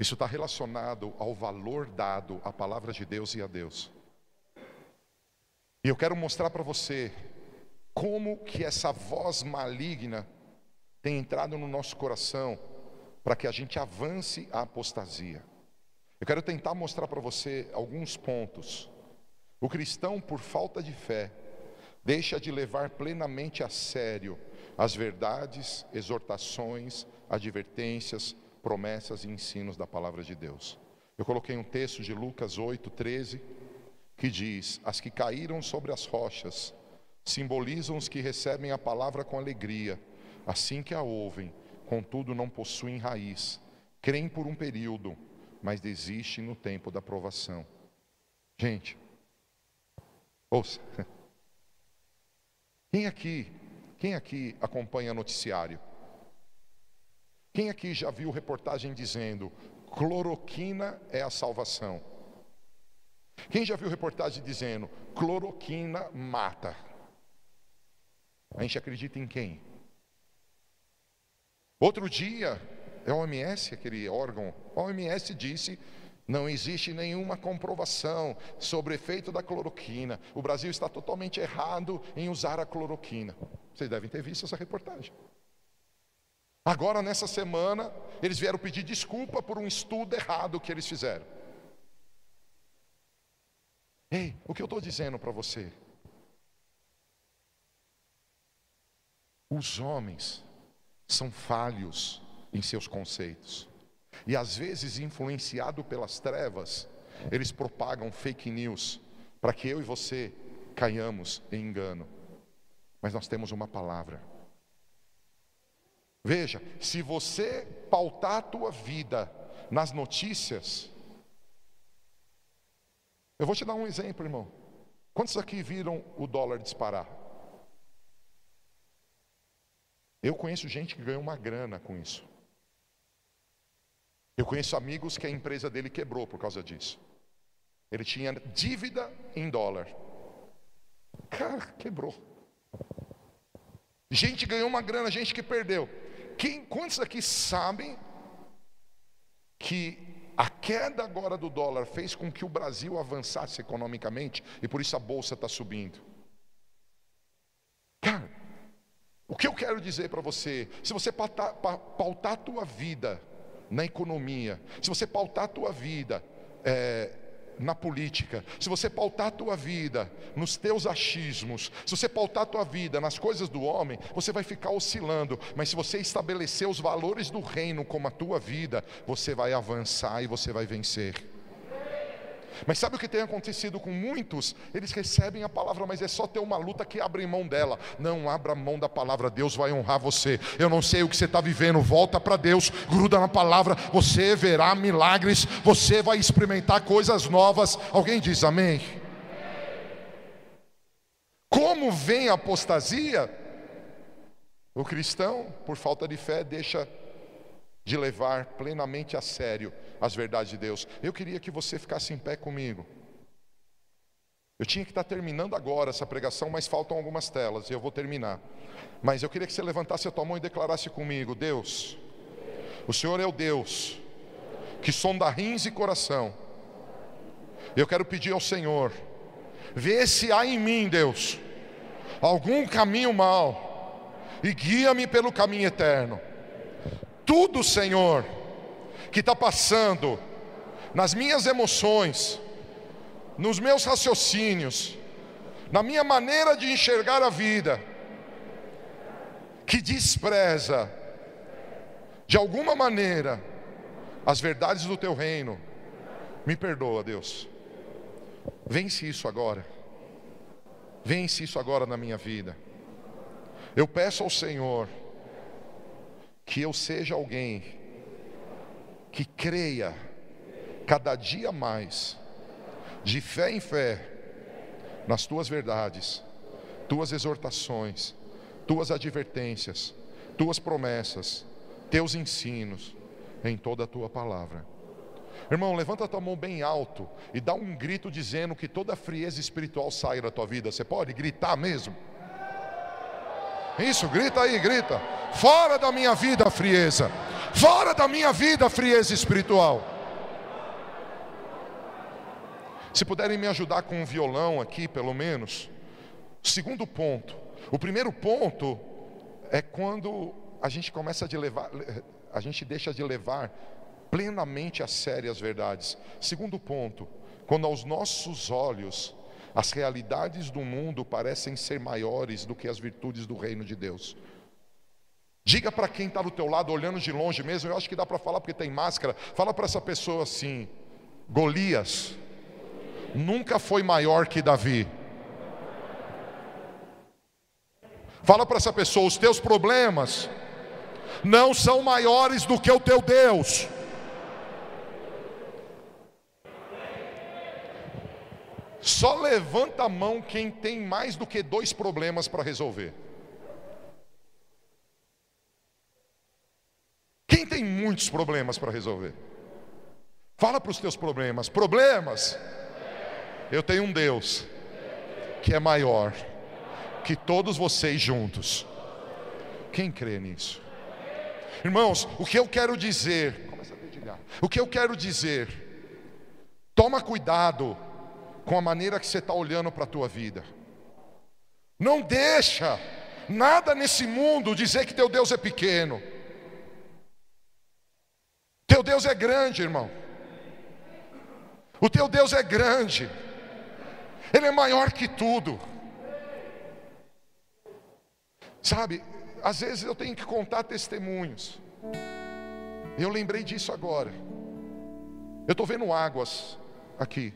Isso está relacionado ao valor dado à palavra de Deus e a Deus. E eu quero mostrar para você como que essa voz maligna tem entrado no nosso coração para que a gente avance a apostasia. Eu quero tentar mostrar para você alguns pontos. O cristão, por falta de fé, deixa de levar plenamente a sério as verdades, exortações, advertências, promessas e ensinos da palavra de Deus. Eu coloquei um texto de Lucas 8, 13, que diz: As que caíram sobre as rochas simbolizam os que recebem a palavra com alegria assim que a ouvem, contudo não possuem raiz, creem por um período, mas desistem no tempo da provação. Gente, ouça. Quem aqui, quem aqui acompanha noticiário? Quem aqui já viu reportagem dizendo cloroquina é a salvação? Quem já viu reportagem dizendo cloroquina mata? A gente acredita em quem? Outro dia, é a OMS, aquele órgão, a OMS disse não existe nenhuma comprovação sobre o efeito da cloroquina. O Brasil está totalmente errado em usar a cloroquina. Vocês devem ter visto essa reportagem. Agora, nessa semana, eles vieram pedir desculpa por um estudo errado que eles fizeram. Ei, o que eu estou dizendo para você? Os homens são falhos em seus conceitos. E às vezes, influenciado pelas trevas, eles propagam fake news para que eu e você caiamos em engano. Mas nós temos uma palavra. Veja, se você pautar a tua vida nas notícias, eu vou te dar um exemplo, irmão. Quantos aqui viram o dólar disparar? Eu conheço gente que ganhou uma grana com isso. Eu conheço amigos que a empresa dele quebrou por causa disso. Ele tinha dívida em dólar. Cara, quebrou. Gente ganhou uma grana, gente que perdeu. Quem, quantos aqui sabem que a queda agora do dólar fez com que o Brasil avançasse economicamente e por isso a bolsa está subindo? Cara, o que eu quero dizer para você, se você pautar, a tua vida na economia, se você pautar a tua vida é, na política, se você pautar a tua vida nos teus achismos, se você pautar a tua vida nas coisas do homem, você vai ficar oscilando, mas se você estabelecer os valores do reino como a tua vida, você vai avançar e você vai vencer. Mas sabe o que tem acontecido com muitos? Eles recebem a palavra, mas é só ter uma luta que abre mão dela. Não abra mão da palavra, Deus vai honrar você. Eu não sei o que você está vivendo, volta para Deus, gruda na palavra, você verá milagres, você vai experimentar coisas novas. Alguém diz amém? Como vem a apostasia? O cristão, por falta de fé, deixa de levar plenamente a sério as verdades de Deus. Eu queria que você ficasse em pé comigo. Eu tinha que estar terminando agora essa pregação, mas faltam algumas telas e eu vou terminar. Mas eu queria que você levantasse a tua mão e declarasse comigo: Deus, o Senhor é o Deus que sonda rins e coração. Eu quero pedir ao Senhor, vê se há em mim, Deus, algum caminho mal e guia-me pelo caminho eterno. Tudo, Senhor, que está passando nas minhas emoções, nos meus raciocínios, na minha maneira de enxergar a vida, que despreza, de alguma maneira, as verdades do teu reino, me perdoa, Deus. Vence isso agora. Vence isso agora na minha vida. Eu peço ao Senhor que eu seja alguém que creia cada dia mais, de fé em fé, nas tuas verdades, tuas exortações, tuas advertências, tuas promessas, teus ensinos, em toda a tua palavra. Irmão, levanta a tua mão bem alto e dá um grito dizendo que toda frieza espiritual saia da tua vida. Você pode gritar mesmo? Isso, grita aí, grita. Fora da minha vida frieza. Fora da minha vida frieza espiritual. Se puderem me ajudar com um violão aqui, pelo menos. Segundo ponto. O primeiro ponto é quando a gente começa a levar, a gente deixa de levar plenamente a sério as verdades. Segundo ponto, quando aos nossos olhos as realidades do mundo parecem ser maiores do que as virtudes do reino de Deus. Diga para quem está do teu lado, olhando de longe mesmo, eu acho que dá para falar porque tem máscara. Fala para essa pessoa assim: Golias nunca foi maior que Davi. Fala para essa pessoa: os teus problemas não são maiores do que o teu Deus. Só levanta a mão quem tem mais do que dois problemas para resolver. Quem tem muitos problemas para resolver? Fala para os teus problemas. Problemas? Eu tenho um Deus que é maior que todos vocês juntos. Quem crê nisso? Irmãos, o que eu quero dizer, o que eu quero dizer, toma cuidado com a maneira que você está olhando para a tua vida. Não deixa nada nesse mundo dizer que teu Deus é pequeno. Teu Deus é grande, irmão. O teu Deus é grande. Ele é maior que tudo. Sabe, às vezes eu tenho que contar testemunhos. Eu lembrei disso agora. Eu estou vendo águas aqui.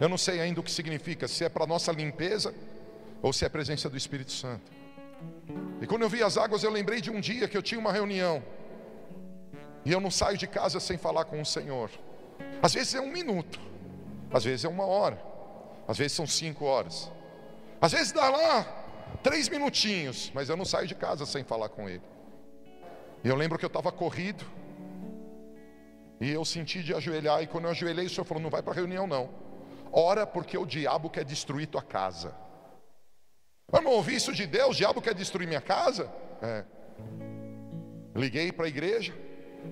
Eu não sei ainda o que significa, se é para nossa limpeza ou se é a presença do Espírito Santo. E quando eu vi as águas, eu lembrei de um dia que eu tinha uma reunião. E eu não saio de casa sem falar com o Senhor. Às vezes é um minuto, às vezes é uma hora, às vezes são cinco horas, às vezes dá lá três minutinhos, mas eu não saio de casa sem falar com Ele. E eu lembro que eu estava corrido, E eu senti de ajoelhar, e quando eu ajoelhei, o Senhor falou: não vai para a reunião, não. Ora, porque o diabo quer destruir tua casa. Vamos ouvir isso de Deus? O diabo quer destruir minha casa? É. Liguei para a igreja.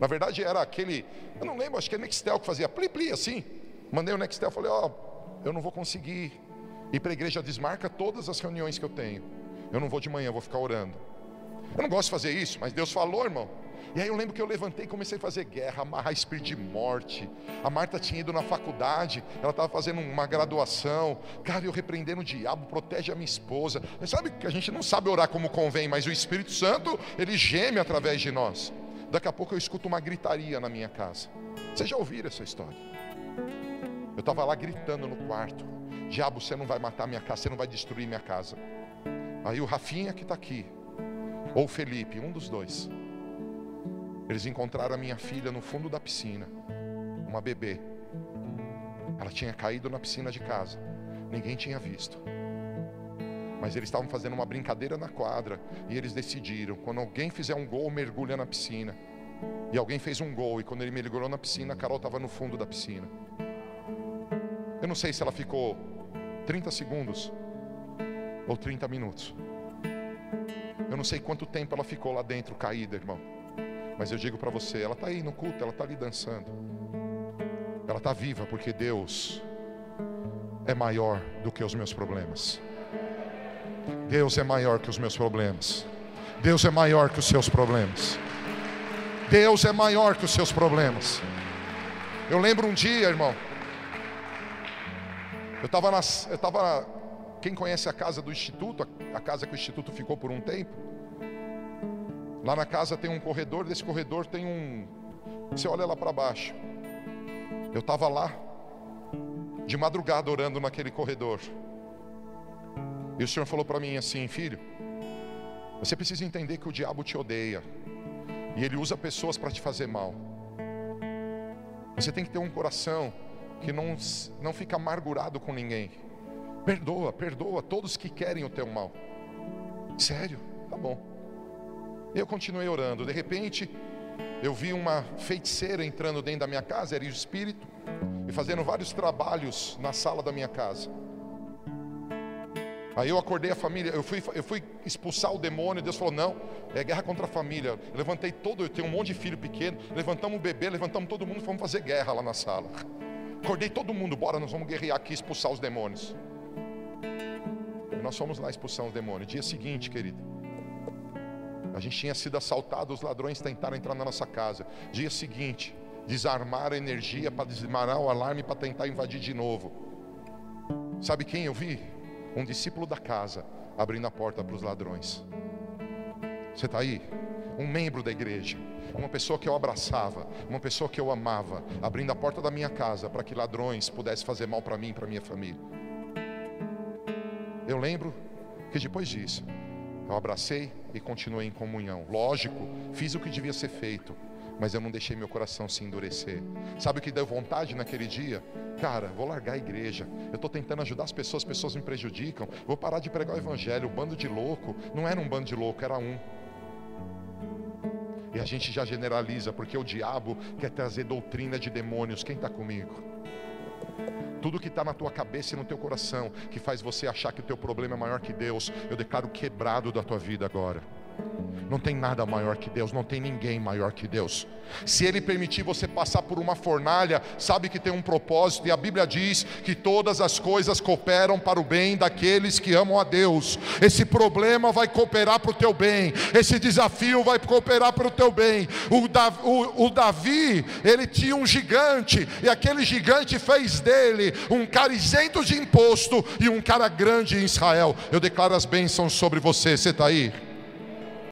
Na verdade era aquele, eu não lembro, acho que é Nextel que fazia pli pli assim. Mandei o Nextel, falei, ó, oh, eu não vou conseguir ir para a igreja, desmarca todas as reuniões que eu tenho. Eu não vou de manhã, vou ficar orando. Eu não gosto de fazer isso, mas Deus falou, irmão. E aí eu lembro que eu levantei e comecei a fazer guerra, amarrar espírito de morte. A Marta tinha ido na faculdade, ela estava fazendo uma graduação. Cara, eu repreendendo o diabo, protege a minha esposa. Você sabe que a gente não sabe orar como convém, mas o Espírito Santo, ele geme através de nós. Daqui a pouco eu escuto uma gritaria na minha casa. Vocês já ouviram essa história? Eu estava lá gritando no quarto: Diabo, você não vai matar minha casa, você não vai destruir minha casa. Aí o Rafinha que está aqui, ou o Felipe, um dos dois, eles encontraram a minha filha no fundo da piscina, uma bebê. Ela tinha caído na piscina de casa, ninguém tinha visto. Mas eles estavam fazendo uma brincadeira na quadra e eles decidiram: quando alguém fizer um gol, mergulha na piscina. E alguém fez um gol, e quando ele mergulhou na piscina, a Carol estava no fundo da piscina. Eu não sei se ela ficou 30 segundos ou 30 minutos. Eu não sei quanto tempo ela ficou lá dentro caída, irmão. Mas eu digo para você, ela está aí no culto, ela está ali dançando. Ela está viva porque Deus é maior do que os meus problemas. Deus é maior que os meus problemas. Deus é maior que os seus problemas. Deus é maior que os seus problemas. Eu lembro um dia, irmão. Eu estava nas, eu quem conhece a casa do instituto, a casa que o instituto ficou por um tempo. Lá na casa tem um corredor, desse corredor tem um, você olha lá para baixo. Eu estava lá de madrugada orando naquele corredor. E o Senhor falou para mim assim, filho, você precisa entender que o diabo te odeia. E ele usa pessoas para te fazer mal. Você tem que ter um coração que não, não fica amargurado com ninguém. Perdoa, perdoa todos que querem o teu mal. Sério? Tá bom. Eu continuei orando. De repente, eu vi uma feiticeira entrando dentro da minha casa, era o espírito, e fazendo vários trabalhos na sala da minha casa. Aí eu acordei a família, eu fui, eu fui expulsar o demônio, Deus falou: não, é guerra contra a família. Eu levantei todo, eu tenho um monte de filho pequeno, levantamos o bebê, levantamos todo mundo, fomos fazer guerra lá na sala. Acordei todo mundo, bora, nós vamos guerrear aqui, expulsar os demônios. E nós fomos lá expulsar os demônios. Dia seguinte, querido, a gente tinha sido assaltado, os ladrões tentaram entrar na nossa casa. Dia seguinte, desarmar a energia para desarmar o alarme para tentar invadir de novo. Sabe quem eu vi? um discípulo da casa abrindo a porta para os ladrões. Você está aí? Um membro da igreja, uma pessoa que eu abraçava, uma pessoa que eu amava, abrindo a porta da minha casa para que ladrões pudessem fazer mal para mim e para minha família. Eu lembro que depois disso, eu abracei e continuei em comunhão. Lógico, fiz o que devia ser feito, mas eu não deixei meu coração se endurecer. Sabe o que deu vontade naquele dia? Cara, vou largar a igreja. Eu estou tentando ajudar as pessoas, as pessoas me prejudicam. Vou parar de pregar o evangelho. O bando de louco não era um bando de louco, era um. E a gente já generaliza, porque o diabo quer trazer doutrina de demônios. Quem está comigo? Tudo que está na tua cabeça e no teu coração, que faz você achar que o teu problema é maior que Deus, eu declaro quebrado da tua vida agora. Não tem nada maior que Deus, não tem ninguém maior que Deus. Se Ele permitir você passar por uma fornalha, sabe que tem um propósito, e a Bíblia diz que todas as coisas cooperam para o bem daqueles que amam a Deus. Esse problema vai cooperar para o teu bem, esse desafio vai cooperar para o teu bem. O Davi, o, o Davi, ele tinha um gigante, e aquele gigante fez dele um cara isento de imposto e um cara grande em Israel. Eu declaro as bênçãos sobre você, você está aí?